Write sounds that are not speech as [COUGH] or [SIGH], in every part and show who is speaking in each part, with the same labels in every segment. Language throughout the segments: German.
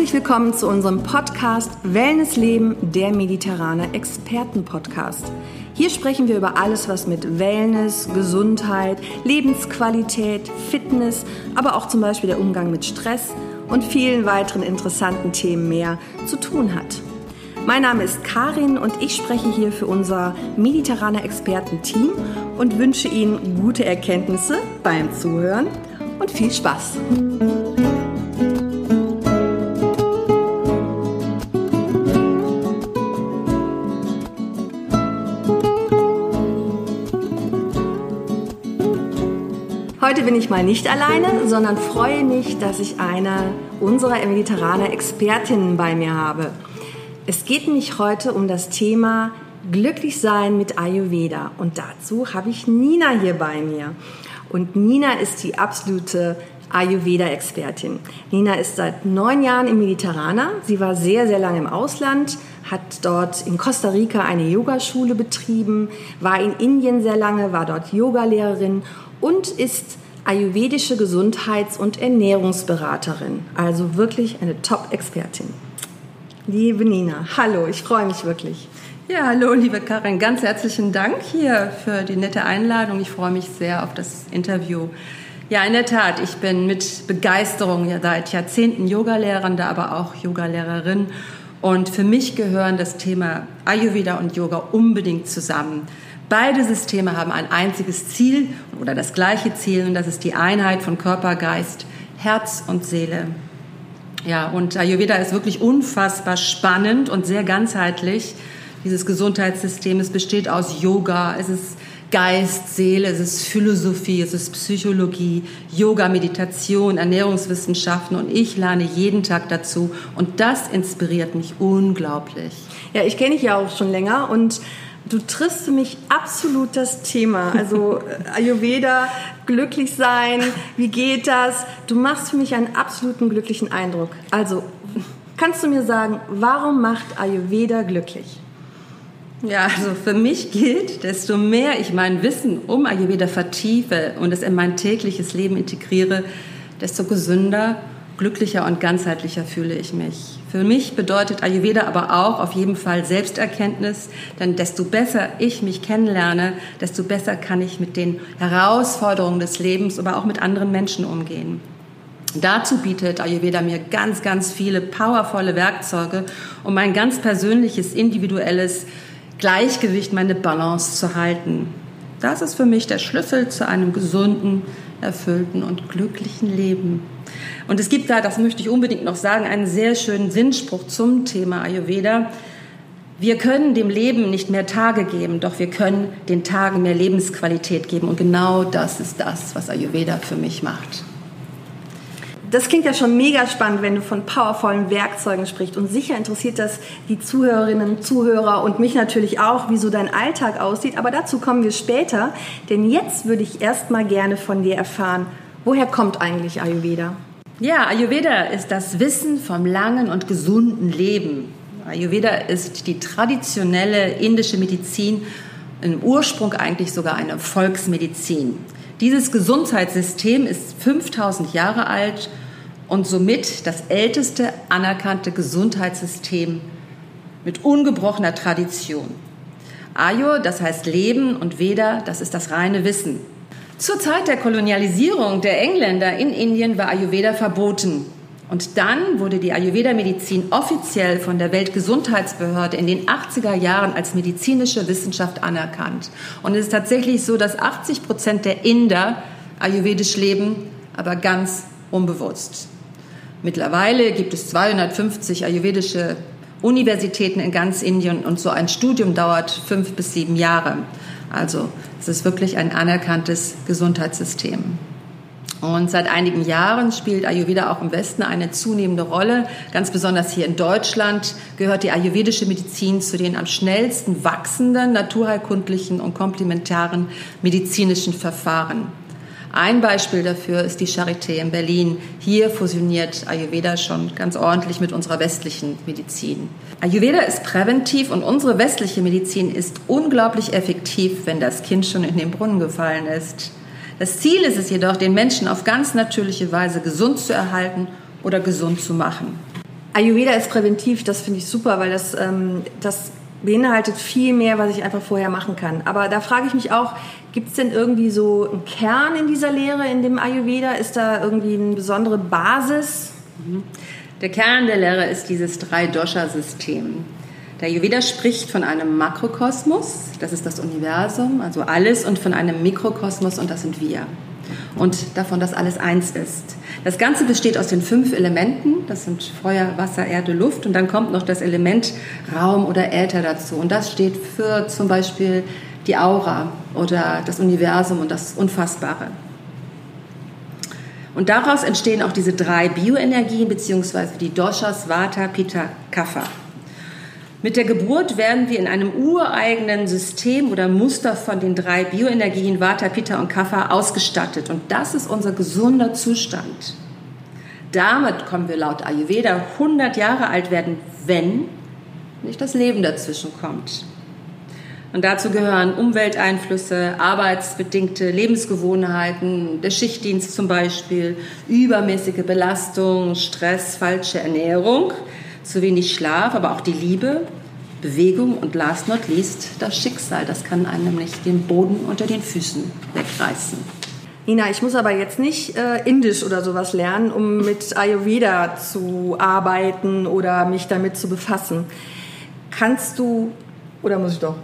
Speaker 1: Herzlich willkommen zu unserem Podcast Wellness Leben, der mediterrane Experten-Podcast. Hier sprechen wir über alles, was mit Wellness, Gesundheit, Lebensqualität, Fitness, aber auch zum Beispiel der Umgang mit Stress und vielen weiteren interessanten Themen mehr zu tun hat. Mein Name ist Karin und ich spreche hier für unser mediterrane Experten-Team und wünsche Ihnen gute Erkenntnisse beim Zuhören und viel Spaß. Bin ich mal nicht alleine, sondern freue mich, dass ich eine unserer mediterraner Expertinnen bei mir habe. Es geht nämlich heute um das Thema Glücklich sein mit Ayurveda. Und dazu habe ich Nina hier bei mir. Und Nina ist die absolute Ayurveda-Expertin. Nina ist seit neun Jahren im Mediterraner. Sie war sehr, sehr lange im Ausland, hat dort in Costa Rica eine Yogaschule betrieben, war in Indien sehr lange, war dort Yogalehrerin und ist ayurvedische Gesundheits- und Ernährungsberaterin. Also wirklich eine Top-Expertin. Liebe Nina, hallo, ich freue mich wirklich.
Speaker 2: Ja, hallo, liebe Karin, ganz herzlichen Dank hier für die nette Einladung. Ich freue mich sehr auf das Interview. Ja, in der Tat, ich bin mit Begeisterung ja seit Jahrzehnten Yogalehrende, aber auch Yogalehrerin. Und für mich gehören das Thema Ayurveda und Yoga unbedingt zusammen. Beide Systeme haben ein einziges Ziel oder das gleiche Ziel und das ist die Einheit von Körper, Geist, Herz und Seele. Ja, und Ayurveda ist wirklich unfassbar spannend und sehr ganzheitlich. Dieses Gesundheitssystem, es besteht aus Yoga, es ist Geist, Seele, es ist Philosophie, es ist Psychologie, Yoga, Meditation, Ernährungswissenschaften und ich lerne jeden Tag dazu und das inspiriert mich unglaublich.
Speaker 1: Ja, ich kenne dich ja auch schon länger und Du triffst mich absolut das Thema. Also äh, Ayurveda, glücklich sein, wie geht das? Du machst für mich einen absoluten glücklichen Eindruck. Also kannst du mir sagen, warum macht Ayurveda glücklich?
Speaker 2: Ja, also für mich gilt, desto mehr ich mein Wissen um Ayurveda vertiefe und es in mein tägliches Leben integriere, desto gesünder glücklicher und ganzheitlicher fühle ich mich. Für mich bedeutet Ayurveda aber auch auf jeden Fall Selbsterkenntnis, denn desto besser ich mich kennenlerne, desto besser kann ich mit den Herausforderungen des Lebens, aber auch mit anderen Menschen umgehen. Dazu bietet Ayurveda mir ganz, ganz viele powervolle Werkzeuge, um mein ganz persönliches, individuelles Gleichgewicht, meine Balance zu halten. Das ist für mich der Schlüssel zu einem gesunden, erfüllten und glücklichen Leben. Und es gibt da, das möchte ich unbedingt noch sagen, einen sehr schönen Sinnspruch zum Thema Ayurveda. Wir können dem Leben nicht mehr Tage geben, doch wir können den Tagen mehr Lebensqualität geben. Und genau das ist das, was Ayurveda für mich macht
Speaker 1: das klingt ja schon mega spannend, wenn du von powervollen Werkzeugen sprichst. Und sicher interessiert das die Zuhörerinnen, Zuhörer und mich natürlich auch, wie so dein Alltag aussieht. Aber dazu kommen wir später. Denn jetzt würde ich erstmal gerne von dir erfahren, woher kommt eigentlich Ayurveda?
Speaker 2: Ja, Ayurveda ist das Wissen vom langen und gesunden Leben. Ayurveda ist die traditionelle indische Medizin, im Ursprung eigentlich sogar eine Volksmedizin. Dieses Gesundheitssystem ist 5000 Jahre alt und somit das älteste anerkannte Gesundheitssystem mit ungebrochener Tradition. Ayur, das heißt Leben, und Veda, das ist das reine Wissen. Zur Zeit der Kolonialisierung der Engländer in Indien war Ayurveda verboten. Und dann wurde die Ayurveda-Medizin offiziell von der Weltgesundheitsbehörde in den 80er Jahren als medizinische Wissenschaft anerkannt. Und es ist tatsächlich so, dass 80 Prozent der Inder ayurvedisch leben, aber ganz unbewusst. Mittlerweile gibt es 250 ayurvedische Universitäten in ganz Indien und so ein Studium dauert fünf bis sieben Jahre. Also es ist wirklich ein anerkanntes Gesundheitssystem. Und seit einigen Jahren spielt Ayurveda auch im Westen eine zunehmende Rolle. Ganz besonders hier in Deutschland gehört die ayurvedische Medizin zu den am schnellsten wachsenden naturheilkundlichen und komplementaren medizinischen Verfahren. Ein Beispiel dafür ist die Charité in Berlin. Hier fusioniert Ayurveda schon ganz ordentlich mit unserer westlichen Medizin. Ayurveda ist präventiv und unsere westliche Medizin ist unglaublich effektiv, wenn das Kind schon in den Brunnen gefallen ist. Das Ziel ist es jedoch, den Menschen auf ganz natürliche Weise gesund zu erhalten oder gesund zu machen.
Speaker 1: Ayurveda ist präventiv, das finde ich super, weil das, ähm, das beinhaltet viel mehr, was ich einfach vorher machen kann. Aber da frage ich mich auch, gibt es denn irgendwie so einen Kern in dieser Lehre, in dem Ayurveda? Ist da irgendwie eine besondere Basis?
Speaker 2: Der Kern der Lehre ist dieses Drei-Dosha-System. Der Ayurveda spricht von einem Makrokosmos, das ist das Universum, also alles, und von einem Mikrokosmos, und das sind wir. Und davon, dass alles eins ist. Das Ganze besteht aus den fünf Elementen, das sind Feuer, Wasser, Erde, Luft, und dann kommt noch das Element Raum oder Äther dazu. Und das steht für zum Beispiel die Aura oder das Universum und das Unfassbare. Und daraus entstehen auch diese drei Bioenergien, beziehungsweise die Doshas, Vata, Pitta, Kapha. Mit der Geburt werden wir in einem ureigenen System oder Muster von den drei Bioenergien Vata, Pitta und Kapha ausgestattet. Und das ist unser gesunder Zustand. Damit kommen wir laut Ayurveda 100 Jahre alt werden, wenn nicht das Leben dazwischen kommt. Und dazu gehören Umwelteinflüsse, arbeitsbedingte Lebensgewohnheiten, der Schichtdienst zum Beispiel, übermäßige Belastung, Stress, falsche Ernährung, zu wenig Schlaf, aber auch die Liebe, Bewegung und last not least das Schicksal. Das kann einem nämlich den Boden unter den Füßen wegreißen.
Speaker 1: Nina, ich muss aber jetzt nicht äh, Indisch oder sowas lernen, um mit Ayurveda zu arbeiten oder mich damit zu befassen. Kannst du oder muss ich doch?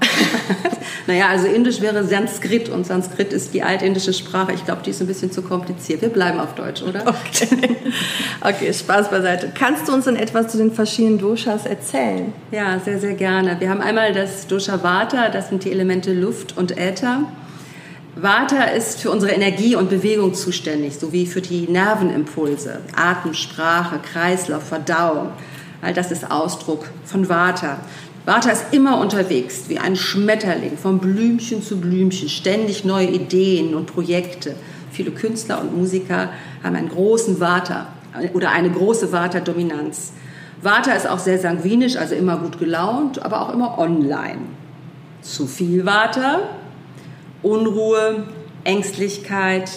Speaker 1: [LAUGHS]
Speaker 2: naja, also Indisch wäre Sanskrit und Sanskrit ist die altindische Sprache. Ich glaube, die ist ein bisschen zu kompliziert. Wir bleiben auf Deutsch, oder?
Speaker 1: Okay. [LAUGHS] okay, Spaß beiseite. Kannst du uns denn etwas zu den verschiedenen Doshas erzählen?
Speaker 2: Ja, sehr, sehr gerne. Wir haben einmal das Dosha Vata, das sind die Elemente Luft und Äther. Vata ist für unsere Energie und Bewegung zuständig, sowie für die Nervenimpulse, Atem, Sprache, Kreislauf, Verdauung. All das ist Ausdruck von Vata. Vata ist immer unterwegs, wie ein Schmetterling, von Blümchen zu Blümchen, ständig neue Ideen und Projekte. Viele Künstler und Musiker haben einen großen Vata oder eine große Vata-Dominanz. Vata ist auch sehr sanguinisch, also immer gut gelaunt, aber auch immer online. Zu viel Vata, Unruhe, Ängstlichkeit,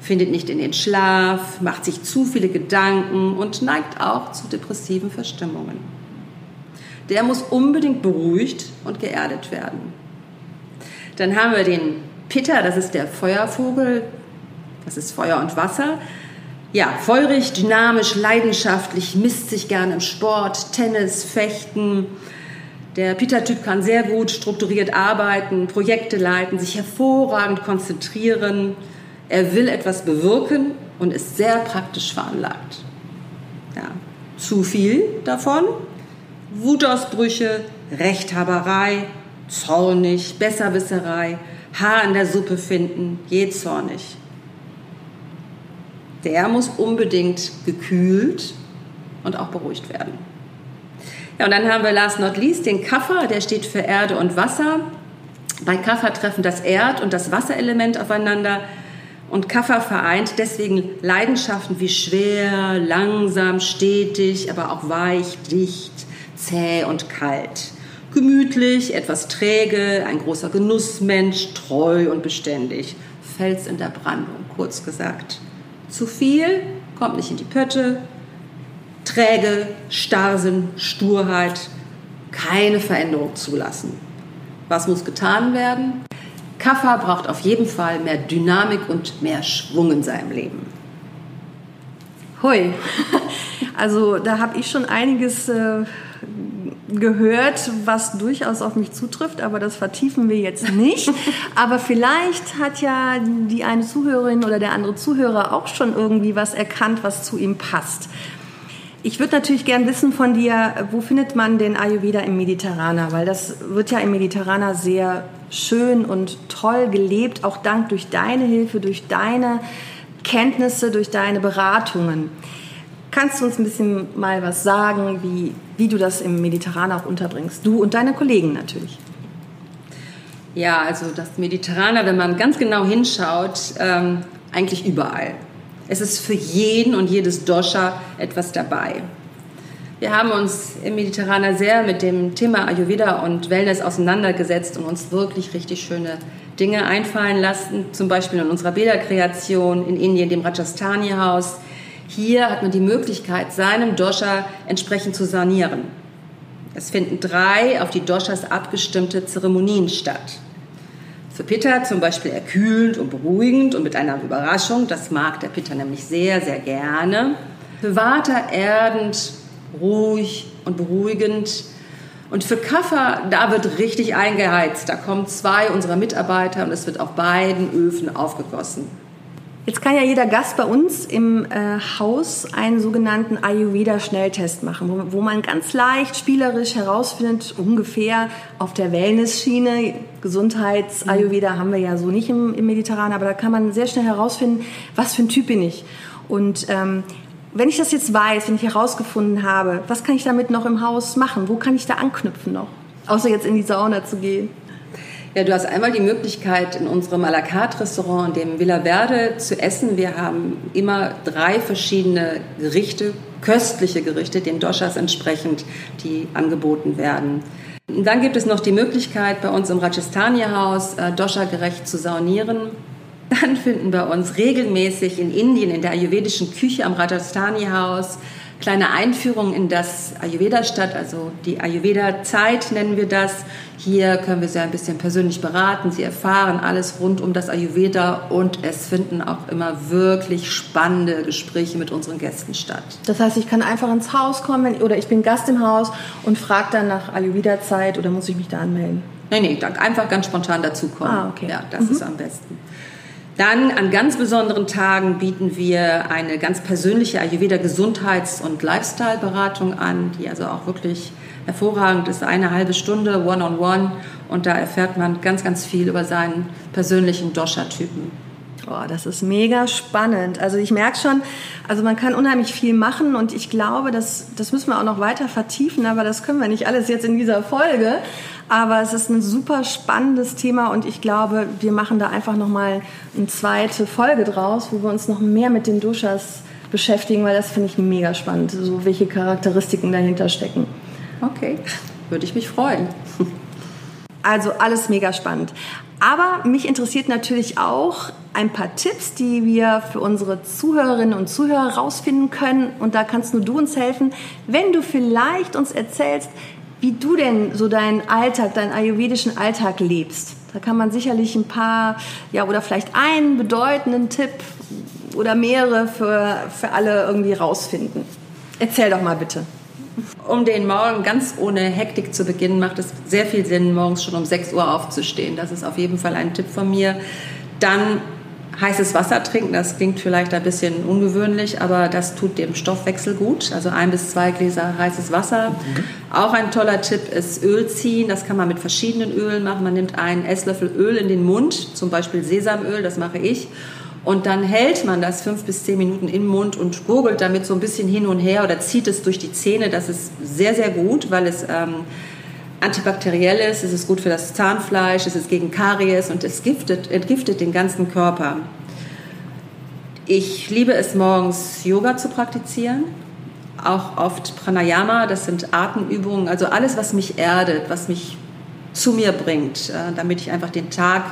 Speaker 2: findet nicht in den Schlaf, macht sich zu viele Gedanken und neigt auch zu depressiven Verstimmungen der muss unbedingt beruhigt und geerdet werden. Dann haben wir den Pitter, das ist der Feuervogel, das ist Feuer und Wasser. Ja, feurig, dynamisch, leidenschaftlich, misst sich gerne im Sport, Tennis, Fechten. Der Pitta-Typ kann sehr gut strukturiert arbeiten, Projekte leiten, sich hervorragend konzentrieren. Er will etwas bewirken und ist sehr praktisch veranlagt. Ja, zu viel davon Wutausbrüche, Rechthaberei, zornig, Besserwisserei, Haar in der Suppe finden, je zornig. Der muss unbedingt gekühlt und auch beruhigt werden. Ja, und dann haben wir last not least den Kaffer, der steht für Erde und Wasser. Bei Kaffer treffen das Erd- und das Wasserelement aufeinander. Und Kaffer vereint deswegen Leidenschaften wie schwer, langsam, stetig, aber auch weich, dicht, zäh und kalt. Gemütlich, etwas träge, ein großer Genussmensch, treu und beständig. Fels in der Brandung, kurz gesagt. Zu viel kommt nicht in die Pötte. Träge, Starrsinn, Sturheit, keine Veränderung zulassen. Was muss getan werden? Kaffer braucht auf jeden Fall mehr Dynamik und mehr Schwung in seinem Leben.
Speaker 1: Hui, [LAUGHS] also da habe ich schon einiges äh, gehört, was durchaus auf mich zutrifft, aber das vertiefen wir jetzt nicht. [LAUGHS] aber vielleicht hat ja die eine Zuhörerin oder der andere Zuhörer auch schon irgendwie was erkannt, was zu ihm passt. Ich würde natürlich gern wissen von dir, wo findet man den Ayurveda im Mediterraner? Weil das wird ja im Mediterraner sehr schön und toll gelebt, auch dank durch deine Hilfe, durch deine Kenntnisse, durch deine Beratungen. Kannst du uns ein bisschen mal was sagen, wie, wie du das im Mediterraner auch unterbringst? Du und deine Kollegen natürlich.
Speaker 2: Ja, also das Mediterraner, wenn man ganz genau hinschaut, ähm, eigentlich überall. Es ist für jeden und jedes Dosha etwas dabei. Wir haben uns im Mediterraner sehr mit dem Thema Ayurveda und Wellness auseinandergesetzt und uns wirklich richtig schöne Dinge einfallen lassen. Zum Beispiel in unserer Bilderkreation in Indien, dem Rajasthani-Haus, Hier hat man die Möglichkeit, seinem Dosha entsprechend zu sanieren. Es finden drei auf die Doshas abgestimmte Zeremonien statt. Für Pitta zum Beispiel erkühlend und beruhigend und mit einer Überraschung, das mag der Pitta nämlich sehr, sehr gerne. Für Vata erdend, ruhig und beruhigend. Und für Kaffer, da wird richtig eingeheizt. Da kommen zwei unserer Mitarbeiter und es wird auf beiden Öfen aufgegossen.
Speaker 1: Jetzt kann ja jeder Gast bei uns im äh, Haus einen sogenannten Ayurveda-Schnelltest machen, wo, wo, man ganz leicht spielerisch herausfindet, ungefähr auf der Wellness-Schiene, Gesundheits-Ayurveda haben wir ja so nicht im, im Mediterranen, aber da kann man sehr schnell herausfinden, was für ein Typ bin ich. Und ähm, wenn ich das jetzt weiß, wenn ich herausgefunden habe, was kann ich damit noch im Haus machen? Wo kann ich da anknüpfen noch? Außer jetzt in die Sauna zu gehen.
Speaker 2: Ja, du hast einmal die Möglichkeit, in unserem à la carte Restaurant, dem Villa Verde, zu essen. Wir haben immer drei verschiedene Gerichte, köstliche Gerichte, den Doshas entsprechend, die angeboten werden. Und dann gibt es noch die Möglichkeit, bei uns im Rajasthani-Haus äh, Dosha-gerecht zu saunieren. Dann finden bei uns regelmäßig in Indien, in der ayurvedischen Küche am Rajasthani-Haus, kleine Einführung in das Ayurveda statt, also die Ayurveda-Zeit nennen wir das. Hier können wir Sie ein bisschen persönlich beraten. Sie erfahren alles rund um das Ayurveda und es finden auch immer wirklich spannende Gespräche mit unseren Gästen statt.
Speaker 1: Das heißt, ich kann einfach ins Haus kommen oder ich bin Gast im Haus und frage dann nach Ayurveda-Zeit oder muss ich mich da anmelden?
Speaker 2: Nein, nee, einfach ganz spontan dazukommen.
Speaker 1: Ah, okay.
Speaker 2: Ja, das mhm. ist am besten. Dann an ganz besonderen Tagen bieten wir eine ganz persönliche Ayurveda Gesundheits- und Lifestyle-Beratung an, die also auch wirklich hervorragend ist. Eine halbe Stunde One-on-One -on -one, und da erfährt man ganz, ganz viel über seinen persönlichen Dosha-Typen.
Speaker 1: Oh, das ist mega spannend. Also ich merke schon, also man kann unheimlich viel machen und ich glaube, das, das müssen wir auch noch weiter vertiefen, aber das können wir nicht alles jetzt in dieser Folge. Aber es ist ein super spannendes Thema und ich glaube, wir machen da einfach nochmal eine zweite Folge draus, wo wir uns noch mehr mit den Duschas beschäftigen, weil das finde ich mega spannend, so welche Charakteristiken dahinter stecken.
Speaker 2: Okay, würde ich mich freuen. [LAUGHS]
Speaker 1: Also alles mega spannend. Aber mich interessiert natürlich auch ein paar Tipps, die wir für unsere Zuhörerinnen und Zuhörer rausfinden können. Und da kannst nur du uns helfen, wenn du vielleicht uns erzählst, wie du denn so deinen Alltag, deinen ayurvedischen Alltag lebst. Da kann man sicherlich ein paar, ja, oder vielleicht einen bedeutenden Tipp oder mehrere für, für alle irgendwie rausfinden. Erzähl doch mal bitte.
Speaker 2: Um den Morgen ganz ohne Hektik zu beginnen, macht es sehr viel Sinn, morgens schon um 6 Uhr aufzustehen. Das ist auf jeden Fall ein Tipp von mir. Dann heißes Wasser trinken, das klingt vielleicht ein bisschen ungewöhnlich, aber das tut dem Stoffwechsel gut. Also ein bis zwei Gläser heißes Wasser. Mhm. Auch ein toller Tipp ist Öl ziehen. Das kann man mit verschiedenen Ölen machen. Man nimmt einen Esslöffel Öl in den Mund, zum Beispiel Sesamöl, das mache ich. Und dann hält man das fünf bis zehn Minuten im Mund und gurgelt damit so ein bisschen hin und her oder zieht es durch die Zähne. Das ist sehr, sehr gut, weil es ähm, antibakteriell ist, es ist gut für das Zahnfleisch, es ist gegen Karies und es giftet, entgiftet den ganzen Körper. Ich liebe es morgens Yoga zu praktizieren, auch oft Pranayama, das sind Atemübungen, also alles, was mich erdet, was mich zu mir bringt, äh, damit ich einfach den Tag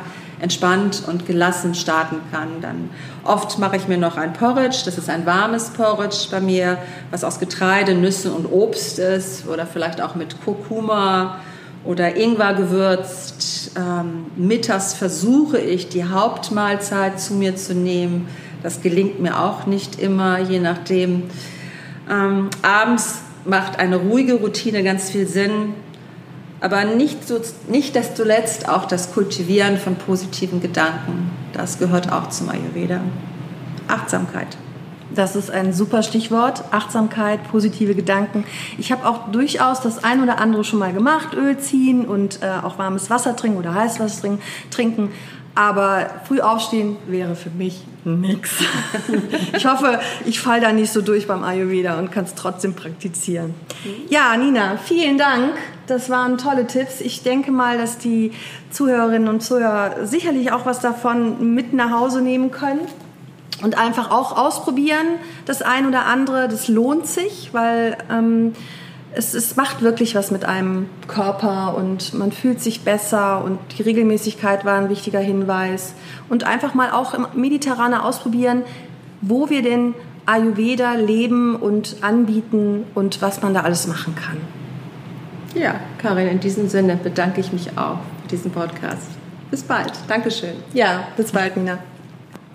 Speaker 2: entspannt und gelassen starten kann. Dann oft mache ich mir noch ein Porridge, das ist ein warmes Porridge bei mir, was aus Getreide, Nüssen und Obst ist oder vielleicht auch mit Kurkuma oder Ingwer gewürzt. Ähm, mittags versuche ich die Hauptmahlzeit zu mir zu nehmen. Das gelingt mir auch nicht immer, je nachdem. Ähm, abends macht eine ruhige Routine ganz viel Sinn aber nicht, so, nicht desto letzt auch das Kultivieren von positiven Gedanken. Das gehört auch zum Ayurveda. Achtsamkeit.
Speaker 1: Das ist ein super Stichwort. Achtsamkeit, positive Gedanken. Ich habe auch durchaus das ein oder andere schon mal gemacht. Öl ziehen und äh, auch warmes Wasser trinken oder Heißwasser trinken. Aber früh aufstehen wäre für mich nichts. [LAUGHS] Ich hoffe, ich falle da nicht so durch beim Ayurveda und kann es trotzdem praktizieren. Ja, Nina, vielen Dank. Das waren tolle Tipps. Ich denke mal, dass die Zuhörerinnen und Zuhörer sicherlich auch was davon mit nach Hause nehmen können und einfach auch ausprobieren. Das ein oder andere, das lohnt sich, weil ähm, es, es macht wirklich was mit einem Körper und man fühlt sich besser und die Regelmäßigkeit war ein wichtiger Hinweis. Und einfach mal auch im Mediterraner ausprobieren, wo wir denn Ayurveda leben und anbieten und was man da alles machen kann.
Speaker 2: Ja, Karin, in diesem Sinne bedanke ich mich auch für diesen Podcast. Bis bald. Dankeschön.
Speaker 1: Ja, bis bald, Nina.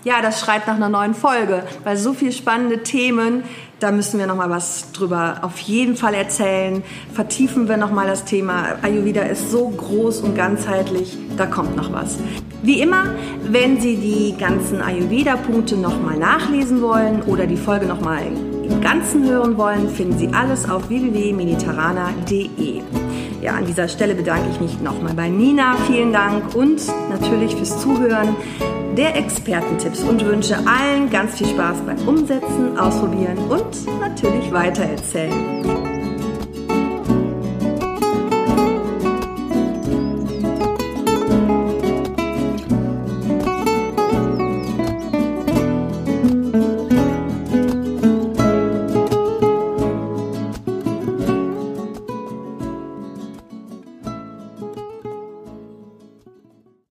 Speaker 1: Ja, das schreit nach einer neuen Folge, weil so viele spannende Themen, da müssen wir noch mal was drüber auf jeden Fall erzählen. Vertiefen wir noch mal das Thema. Ayurveda ist so groß und ganzheitlich, da kommt noch was. Wie immer, wenn Sie die ganzen Ayurveda-Punkte noch mal nachlesen wollen oder die Folge noch mal im Ganzen hören wollen, finden Sie alles auf www.mediterrana.de. Ja, an dieser Stelle bedanke ich mich nochmal bei Nina. Vielen Dank und natürlich fürs Zuhören der Expertentipps und wünsche allen ganz viel Spaß beim Umsetzen, Ausprobieren und natürlich weitererzählen.